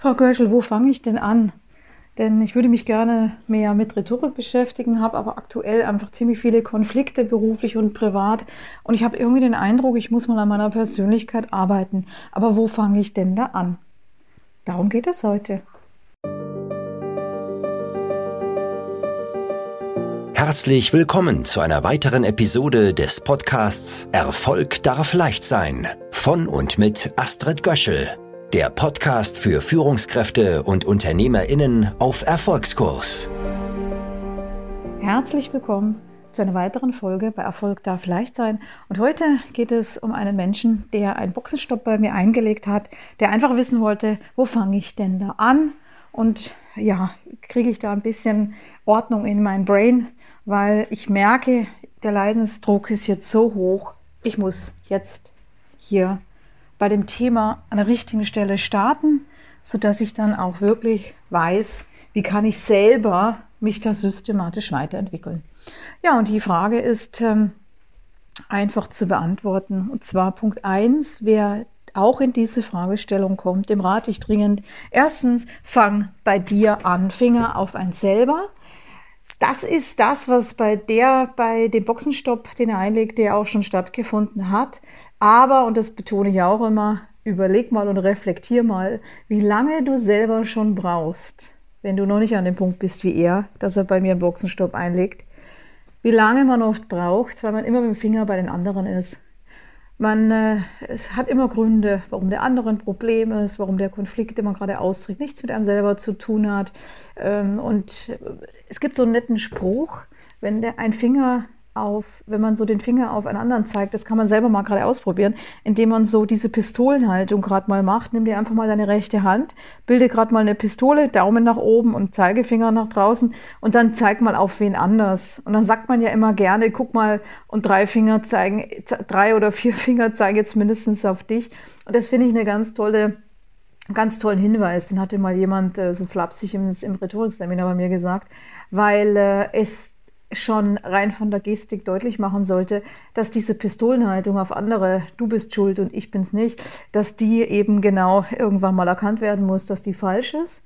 Frau Görschel, wo fange ich denn an? Denn ich würde mich gerne mehr mit Rhetorik beschäftigen, habe aber aktuell einfach ziemlich viele Konflikte beruflich und privat. Und ich habe irgendwie den Eindruck, ich muss mal an meiner Persönlichkeit arbeiten. Aber wo fange ich denn da an? Darum geht es heute. Herzlich willkommen zu einer weiteren Episode des Podcasts Erfolg darf leicht sein von und mit Astrid Göschel der Podcast für Führungskräfte und Unternehmerinnen auf Erfolgskurs. Herzlich willkommen zu einer weiteren Folge bei Erfolg darf leicht sein. Und heute geht es um einen Menschen, der einen Boxenstopp bei mir eingelegt hat, der einfach wissen wollte, wo fange ich denn da an? Und ja, kriege ich da ein bisschen Ordnung in mein Brain, weil ich merke, der Leidensdruck ist jetzt so hoch, ich muss jetzt hier bei dem Thema an der richtigen Stelle starten, sodass ich dann auch wirklich weiß, wie kann ich selber mich da systematisch weiterentwickeln. Ja, und die Frage ist ähm, einfach zu beantworten. Und zwar Punkt 1, wer auch in diese Fragestellung kommt, dem rate ich dringend. Erstens, fang bei dir an, Finger auf ein selber. Das ist das, was bei der, bei dem Boxenstopp, den er einlegt, der auch schon stattgefunden hat. Aber, und das betone ich auch immer, überleg mal und reflektier mal, wie lange du selber schon brauchst, wenn du noch nicht an dem Punkt bist wie er, dass er bei mir einen Boxenstopp einlegt, wie lange man oft braucht, weil man immer mit dem Finger bei den anderen ist. Man äh, es hat immer Gründe, warum der andere ein Problem ist, warum der Konflikt, den man gerade austrägt, nichts mit einem selber zu tun hat. Ähm, und es gibt so einen netten Spruch, wenn der ein Finger auf, wenn man so den Finger auf einen anderen zeigt, das kann man selber mal gerade ausprobieren, indem man so diese Pistolenhaltung gerade mal macht. Nimm dir einfach mal deine rechte Hand, bilde gerade mal eine Pistole, Daumen nach oben und Zeigefinger nach draußen und dann zeig mal auf wen anders. Und dann sagt man ja immer gerne, guck mal und drei Finger zeigen, drei oder vier Finger zeigen jetzt mindestens auf dich. Und das finde ich eine ganz tolle ganz tollen Hinweis, den hatte mal jemand äh, so flapsig im, im Rhetorikseminar bei mir gesagt, weil äh, es schon rein von der Gestik deutlich machen sollte, dass diese Pistolenhaltung auf andere, du bist schuld und ich bin's nicht, dass die eben genau irgendwann mal erkannt werden muss, dass die falsch ist.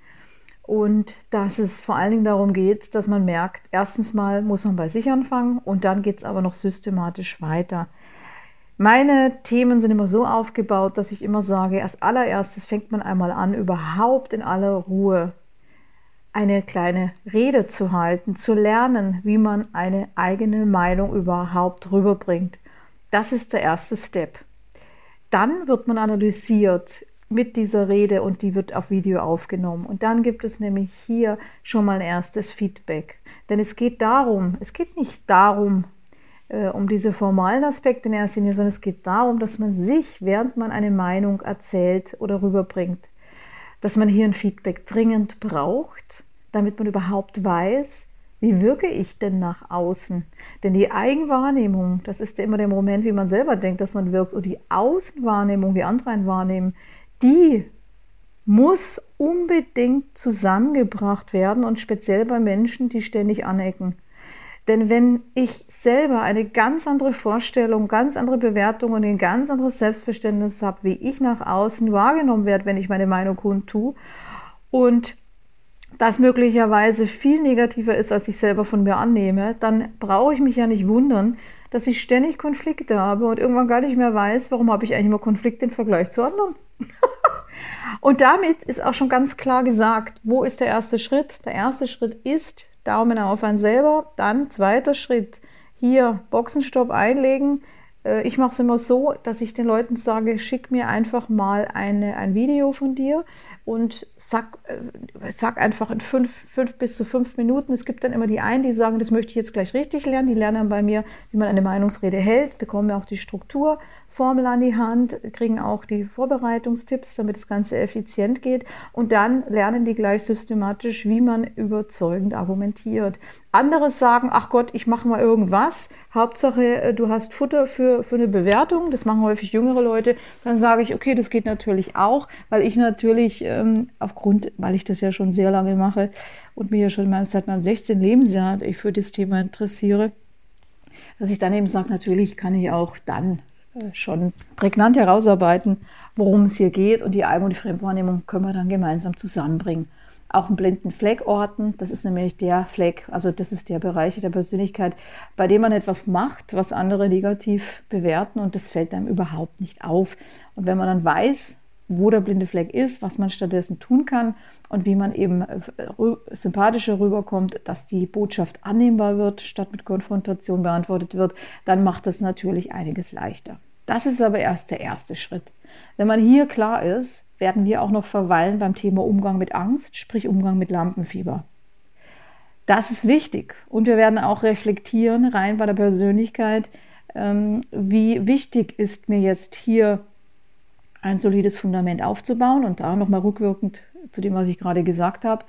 Und dass es vor allen Dingen darum geht, dass man merkt, erstens mal muss man bei sich anfangen und dann geht es aber noch systematisch weiter. Meine Themen sind immer so aufgebaut, dass ich immer sage, als allererstes fängt man einmal an, überhaupt in aller Ruhe eine kleine Rede zu halten, zu lernen, wie man eine eigene Meinung überhaupt rüberbringt. Das ist der erste Step. Dann wird man analysiert mit dieser Rede und die wird auf Video aufgenommen. Und dann gibt es nämlich hier schon mal ein erstes Feedback. Denn es geht darum, es geht nicht darum, äh, um diese formalen Aspekte in erster Linie, sondern es geht darum, dass man sich, während man eine Meinung erzählt oder rüberbringt, dass man hier ein Feedback dringend braucht damit man überhaupt weiß, wie wirke ich denn nach außen? Denn die Eigenwahrnehmung, das ist ja immer der Moment, wie man selber denkt, dass man wirkt, und die Außenwahrnehmung, wie andere einen wahrnehmen, die muss unbedingt zusammengebracht werden und speziell bei Menschen, die ständig anecken. Denn wenn ich selber eine ganz andere Vorstellung, ganz andere Bewertung und ein ganz anderes Selbstverständnis habe, wie ich nach außen wahrgenommen werde, wenn ich meine Meinung kundtue und das möglicherweise viel negativer ist, als ich selber von mir annehme, dann brauche ich mich ja nicht wundern, dass ich ständig Konflikte habe und irgendwann gar nicht mehr weiß, warum habe ich eigentlich immer Konflikte im Vergleich zu anderen. und damit ist auch schon ganz klar gesagt, wo ist der erste Schritt? Der erste Schritt ist Daumen auf ein selber, dann zweiter Schritt, hier Boxenstopp einlegen, ich mache es immer so, dass ich den Leuten sage, schick mir einfach mal eine, ein Video von dir und sag, äh, sag einfach in fünf, fünf bis zu fünf Minuten. Es gibt dann immer die einen, die sagen, das möchte ich jetzt gleich richtig lernen. Die lernen dann bei mir, wie man eine Meinungsrede hält, bekommen auch die Strukturformel an die Hand, kriegen auch die Vorbereitungstipps, damit das Ganze effizient geht. Und dann lernen die gleich systematisch, wie man überzeugend argumentiert. Andere sagen, ach Gott, ich mache mal irgendwas. Hauptsache, äh, du hast Futter für, für eine Bewertung. Das machen häufig jüngere Leute. Dann sage ich, okay, das geht natürlich auch, weil ich natürlich ähm, aufgrund, weil ich das ja schon sehr lange mache und mir ja schon seit meinem 16. Lebensjahr ich für das Thema interessiere, dass ich dann eben sage, natürlich kann ich auch dann äh, schon prägnant herausarbeiten, worum es hier geht. Und die Eigen- und die Fremdwahrnehmung können wir dann gemeinsam zusammenbringen. Auch einen blinden Fleck orten, das ist nämlich der Fleck, also das ist der Bereich der Persönlichkeit, bei dem man etwas macht, was andere negativ bewerten und das fällt einem überhaupt nicht auf. Und wenn man dann weiß, wo der blinde Fleck ist, was man stattdessen tun kann und wie man eben äh, sympathischer rüberkommt, dass die Botschaft annehmbar wird, statt mit Konfrontation beantwortet wird, dann macht das natürlich einiges leichter. Das ist aber erst der erste Schritt. Wenn man hier klar ist, werden wir auch noch verweilen beim Thema Umgang mit Angst, sprich Umgang mit Lampenfieber. Das ist wichtig und wir werden auch reflektieren rein bei der Persönlichkeit, ähm, wie wichtig ist mir jetzt hier ein solides Fundament aufzubauen und da nochmal rückwirkend zu dem, was ich gerade gesagt habe.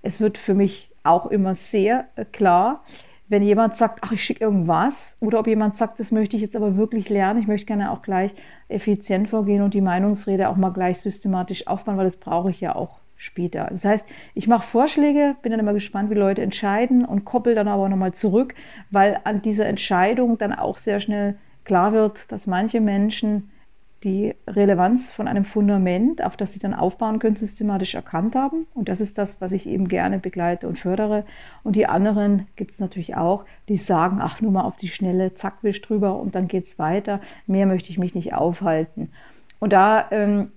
Es wird für mich auch immer sehr äh, klar, wenn jemand sagt, ach, ich schicke irgendwas, oder ob jemand sagt, das möchte ich jetzt aber wirklich lernen, ich möchte gerne auch gleich effizient vorgehen und die Meinungsrede auch mal gleich systematisch aufbauen, weil das brauche ich ja auch später. Das heißt, ich mache Vorschläge, bin dann immer gespannt, wie Leute entscheiden und koppel dann aber nochmal zurück, weil an dieser Entscheidung dann auch sehr schnell klar wird, dass manche Menschen die Relevanz von einem Fundament, auf das sie dann aufbauen können, systematisch erkannt haben. Und das ist das, was ich eben gerne begleite und fördere. Und die anderen gibt es natürlich auch, die sagen, ach, nur mal auf die Schnelle, zack, wisch drüber und dann geht es weiter. Mehr möchte ich mich nicht aufhalten. Und da ähm,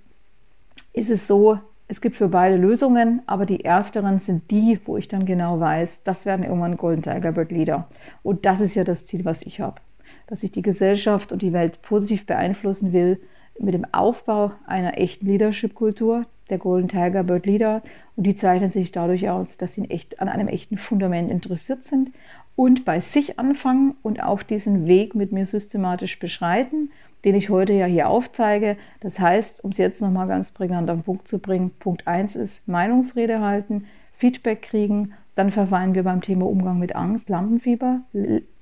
ist es so, es gibt für beide Lösungen, aber die ersteren sind die, wo ich dann genau weiß, das werden irgendwann Golden Tiger Bird Leader. Und das ist ja das Ziel, was ich habe. Dass ich die Gesellschaft und die Welt positiv beeinflussen will mit dem Aufbau einer echten Leadership-Kultur, der Golden Tiger Bird Leader. Und die zeichnen sich dadurch aus, dass sie echt, an einem echten Fundament interessiert sind und bei sich anfangen und auch diesen Weg mit mir systematisch beschreiten, den ich heute ja hier aufzeige. Das heißt, um es jetzt nochmal ganz prägnant auf den Punkt zu bringen, Punkt 1 ist Meinungsrede halten, Feedback kriegen, dann verweilen wir beim Thema Umgang mit Angst, Lampenfieber,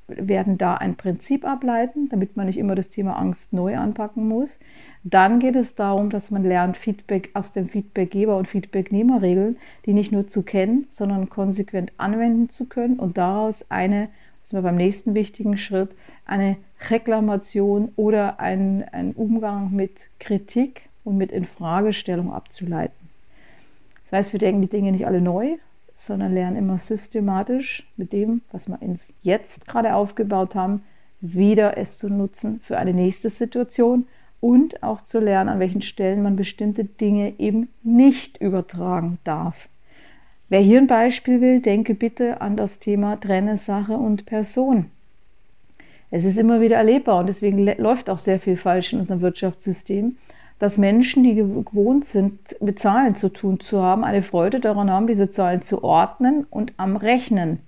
werden da ein Prinzip ableiten, damit man nicht immer das Thema Angst neu anpacken muss. Dann geht es darum, dass man lernt, Feedback aus dem Feedbackgeber und Feedbacknehmer-Regeln, die nicht nur zu kennen, sondern konsequent anwenden zu können und daraus eine, das sind wir beim nächsten wichtigen Schritt, eine Reklamation oder einen, einen Umgang mit Kritik und mit Infragestellung abzuleiten. Das heißt, wir denken die Dinge nicht alle neu, sondern lernen immer systematisch mit dem, was wir ins Jetzt gerade aufgebaut haben, wieder es zu nutzen für eine nächste Situation und auch zu lernen, an welchen Stellen man bestimmte Dinge eben nicht übertragen darf. Wer hier ein Beispiel will, denke bitte an das Thema Trenne Sache und Person. Es ist immer wieder erlebbar und deswegen läuft auch sehr viel falsch in unserem Wirtschaftssystem dass Menschen, die gewohnt sind, mit Zahlen zu tun zu haben, eine Freude daran haben, diese Zahlen zu ordnen und am Rechnen.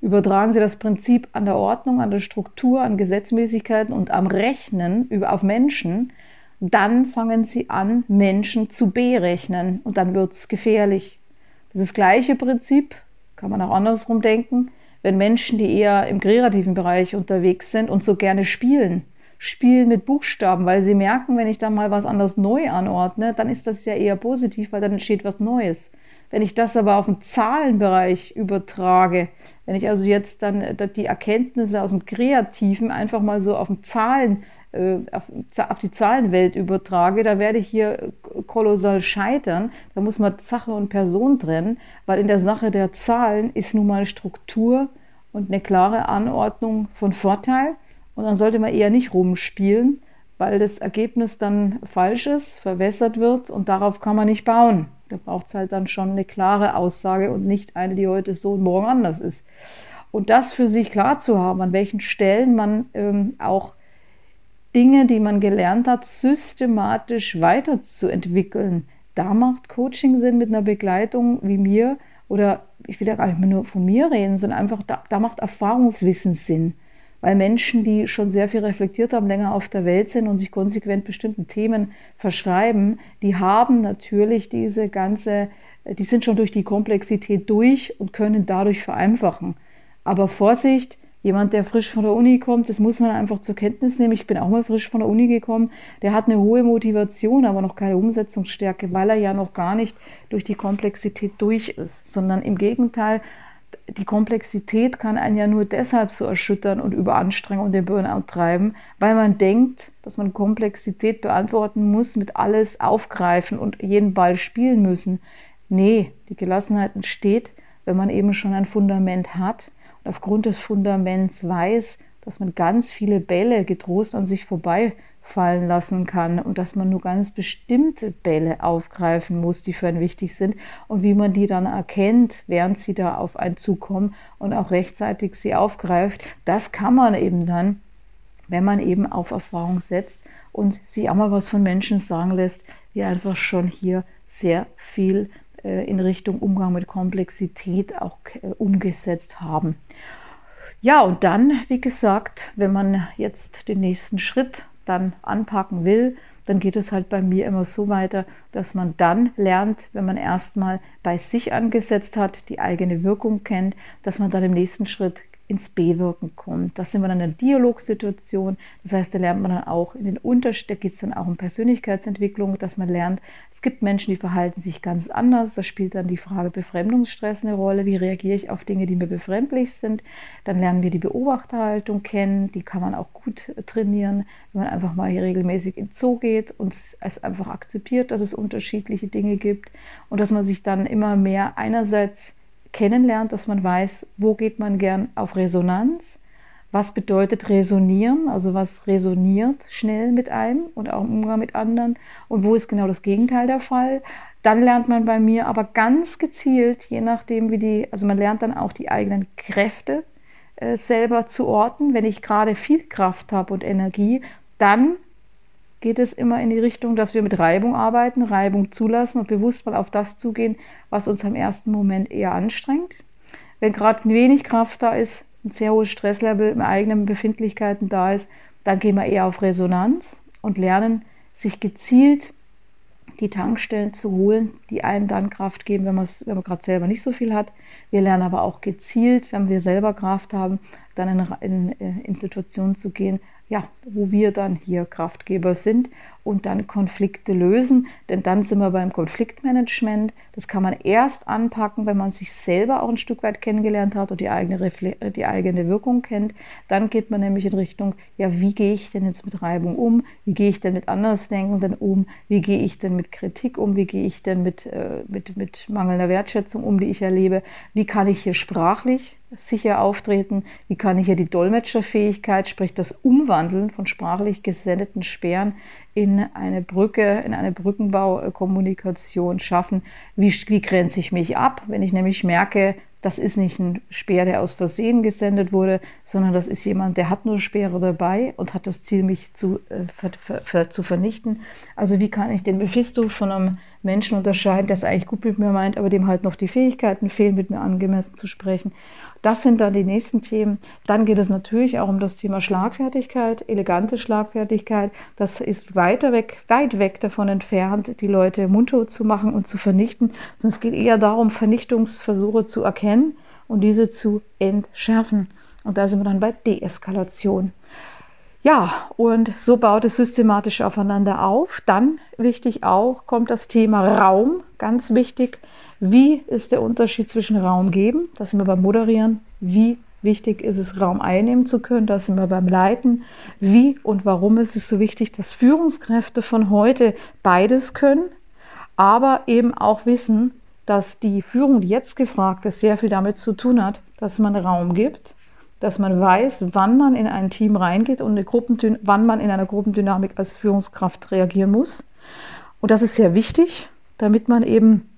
Übertragen Sie das Prinzip an der Ordnung, an der Struktur, an Gesetzmäßigkeiten und am Rechnen auf Menschen, dann fangen Sie an, Menschen zu berechnen und dann wird es gefährlich. Das gleiche Prinzip kann man auch andersrum denken, wenn Menschen, die eher im kreativen Bereich unterwegs sind und so gerne spielen, spielen mit Buchstaben, weil sie merken, wenn ich da mal was anderes neu anordne, dann ist das ja eher positiv, weil dann entsteht was Neues. Wenn ich das aber auf den Zahlenbereich übertrage, wenn ich also jetzt dann äh, die Erkenntnisse aus dem Kreativen einfach mal so auf den Zahlen, äh, auf die Zahlenwelt übertrage, da werde ich hier kolossal scheitern. Da muss man Sache und Person trennen, weil in der Sache der Zahlen ist nun mal Struktur und eine klare Anordnung von Vorteil. Und dann sollte man eher nicht rumspielen, weil das Ergebnis dann falsch ist, verwässert wird und darauf kann man nicht bauen. Da braucht es halt dann schon eine klare Aussage und nicht eine, die heute so und morgen anders ist. Und das für sich klar zu haben, an welchen Stellen man ähm, auch Dinge, die man gelernt hat, systematisch weiterzuentwickeln. Da macht Coaching Sinn mit einer Begleitung wie mir oder ich will ja gar nicht mehr nur von mir reden, sondern einfach da, da macht Erfahrungswissen Sinn weil Menschen, die schon sehr viel reflektiert haben, länger auf der Welt sind und sich konsequent bestimmten Themen verschreiben, die haben natürlich diese ganze, die sind schon durch die Komplexität durch und können dadurch vereinfachen. Aber Vorsicht, jemand, der frisch von der Uni kommt, das muss man einfach zur Kenntnis nehmen. Ich bin auch mal frisch von der Uni gekommen, der hat eine hohe Motivation, aber noch keine Umsetzungsstärke, weil er ja noch gar nicht durch die Komplexität durch ist, sondern im Gegenteil die Komplexität kann einen ja nur deshalb so erschüttern und überanstrengen und den Burnout treiben, weil man denkt, dass man Komplexität beantworten muss, mit alles aufgreifen und jeden Ball spielen müssen. Nee, die Gelassenheit entsteht, wenn man eben schon ein Fundament hat und aufgrund des Fundaments weiß, dass man ganz viele Bälle getrost an sich vorbei fallen lassen kann und dass man nur ganz bestimmte Bälle aufgreifen muss, die für einen wichtig sind und wie man die dann erkennt, während sie da auf einen zukommen und auch rechtzeitig sie aufgreift, das kann man eben dann, wenn man eben auf Erfahrung setzt und sich auch mal was von Menschen sagen lässt, die einfach schon hier sehr viel äh, in Richtung Umgang mit Komplexität auch äh, umgesetzt haben. Ja, und dann, wie gesagt, wenn man jetzt den nächsten Schritt dann anpacken will, dann geht es halt bei mir immer so weiter, dass man dann lernt, wenn man erstmal bei sich angesetzt hat, die eigene Wirkung kennt, dass man dann im nächsten Schritt ins B-Wirken kommt. Das sind wir dann in einer Dialogsituation. Das heißt, da lernt man dann auch in den Unterschied, da geht es dann auch um Persönlichkeitsentwicklung, dass man lernt, es gibt Menschen, die verhalten sich ganz anders. Da spielt dann die Frage Befremdungsstress eine Rolle. Wie reagiere ich auf Dinge, die mir befremdlich sind? Dann lernen wir die Beobachterhaltung kennen. Die kann man auch gut trainieren, wenn man einfach mal hier regelmäßig in Zoo geht und es einfach akzeptiert, dass es unterschiedliche Dinge gibt und dass man sich dann immer mehr einerseits kennenlernt, dass man weiß, wo geht man gern auf Resonanz, was bedeutet resonieren, also was resoniert schnell mit einem und auch im Umgang mit anderen und wo ist genau das Gegenteil der Fall. Dann lernt man bei mir aber ganz gezielt, je nachdem wie die, also man lernt dann auch die eigenen Kräfte äh, selber zu orten. Wenn ich gerade viel Kraft habe und Energie, dann geht es immer in die Richtung, dass wir mit Reibung arbeiten, Reibung zulassen und bewusst mal auf das zugehen, was uns am ersten Moment eher anstrengt. Wenn gerade wenig Kraft da ist, ein sehr hohes Stresslevel mit eigenen Befindlichkeiten da ist, dann gehen wir eher auf Resonanz und lernen, sich gezielt die Tankstellen zu holen, die einen dann Kraft geben, wenn, wenn man gerade selber nicht so viel hat. Wir lernen aber auch gezielt, wenn wir selber Kraft haben, dann in, in, äh, in Situationen zu gehen, ja, wo wir dann hier Kraftgeber sind und dann Konflikte lösen. Denn dann sind wir beim Konfliktmanagement. Das kann man erst anpacken, wenn man sich selber auch ein Stück weit kennengelernt hat und die eigene, Refle die eigene Wirkung kennt. Dann geht man nämlich in Richtung, ja, wie gehe ich denn jetzt mit Reibung um? Wie gehe ich denn mit Andersdenkenden um? Wie gehe ich denn mit Kritik um? Wie gehe ich denn mit, äh, mit, mit mangelnder Wertschätzung um, die ich erlebe? Wie kann ich hier sprachlich sicher auftreten? Wie kann ich hier die Dolmetscherfähigkeit, sprich das Umwandeln von sprachlich gesendeten Sperren in eine Brücke, in eine Brückenbaukommunikation schaffen? Wie, wie grenze ich mich ab, wenn ich nämlich merke, das ist nicht ein Speer, der aus Versehen gesendet wurde, sondern das ist jemand, der hat nur Speere dabei und hat das Ziel, mich zu, äh, ver, ver, ver, zu vernichten. Also wie kann ich den Mephisto von einem Menschen unterscheiden, der es eigentlich gut mit mir meint, aber dem halt noch die Fähigkeiten fehlen, mit mir angemessen zu sprechen. Das sind dann die nächsten Themen. Dann geht es natürlich auch um das Thema Schlagfertigkeit, elegante Schlagfertigkeit. Das ist weiter weg, weit weg davon entfernt, die Leute mundtot zu machen und zu vernichten, sondern es geht eher darum, Vernichtungsversuche zu erkennen und diese zu entschärfen. Und da sind wir dann bei Deeskalation. Ja, und so baut es systematisch aufeinander auf. Dann wichtig auch kommt das Thema Raum, ganz wichtig. Wie ist der Unterschied zwischen Raum geben? Das sind wir beim Moderieren. Wie wichtig ist es, Raum einnehmen zu können? Das sind wir beim Leiten. Wie und warum ist es so wichtig, dass Führungskräfte von heute beides können, aber eben auch wissen, dass die Führung, die jetzt gefragt ist, sehr viel damit zu tun hat, dass man Raum gibt, dass man weiß, wann man in ein Team reingeht und wann man in einer Gruppendynamik als Führungskraft reagieren muss. Und das ist sehr wichtig, damit man eben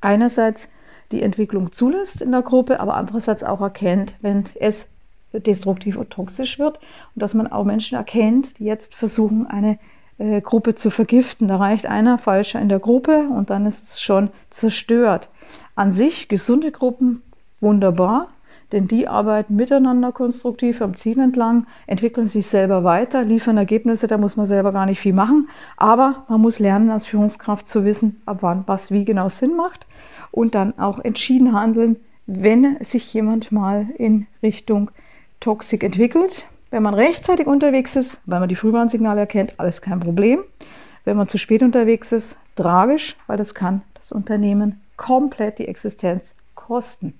einerseits die Entwicklung zulässt in der Gruppe, aber andererseits auch erkennt, wenn es destruktiv und toxisch wird und dass man auch Menschen erkennt, die jetzt versuchen, eine äh, Gruppe zu vergiften. Da reicht einer falscher in der Gruppe und dann ist es schon zerstört. An sich gesunde Gruppen wunderbar, denn die arbeiten miteinander konstruktiv am Ziel entlang, entwickeln sich selber weiter, liefern Ergebnisse, da muss man selber gar nicht viel machen, aber man muss lernen als Führungskraft zu wissen, ab wann was wie genau Sinn macht und dann auch entschieden handeln, wenn sich jemand mal in Richtung Toxik entwickelt. Wenn man rechtzeitig unterwegs ist, weil man die Frühwarnsignale erkennt, alles kein Problem. Wenn man zu spät unterwegs ist, tragisch, weil das kann das Unternehmen komplett die Existenz kosten.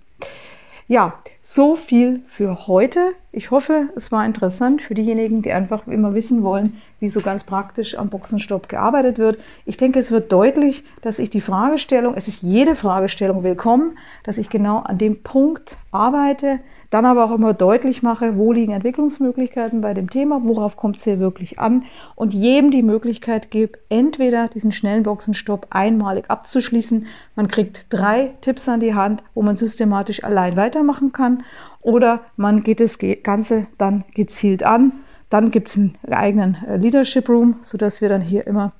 Ja, so viel für heute. Ich hoffe, es war interessant für diejenigen, die einfach immer wissen wollen, wie so ganz praktisch am Boxenstopp gearbeitet wird. Ich denke, es wird deutlich, dass ich die Fragestellung, es ist jede Fragestellung willkommen, dass ich genau an dem Punkt arbeite, dann aber auch immer deutlich mache, wo liegen Entwicklungsmöglichkeiten bei dem Thema, worauf kommt es hier wirklich an und jedem die Möglichkeit gebe, entweder diesen schnellen Boxenstopp einmalig abzuschließen. Man kriegt drei Tipps an die Hand, wo man systematisch allein weitermachen kann oder man geht das Ganze dann gezielt an. Dann gibt es einen eigenen äh, Leadership Room, sodass wir dann hier immer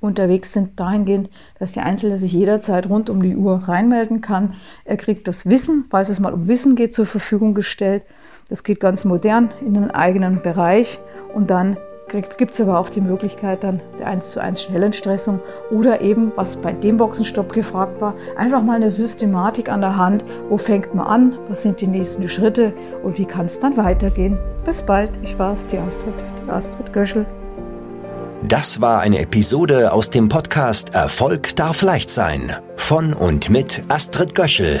unterwegs sind, dahingehend, dass der Einzelne sich jederzeit rund um die Uhr reinmelden kann. Er kriegt das Wissen, falls es mal um Wissen geht, zur Verfügung gestellt. Das geht ganz modern in einen eigenen Bereich und dann gibt es aber auch die Möglichkeit dann der 1 zu 1 Schnellentstressung oder eben, was bei dem Boxenstopp gefragt war, einfach mal eine Systematik an der Hand. Wo fängt man an? Was sind die nächsten Schritte? Und wie kann es dann weitergehen? Bis bald. Ich war es, die Astrid, die Astrid Göschel. Das war eine Episode aus dem Podcast Erfolg darf leicht sein von und mit Astrid Göschel.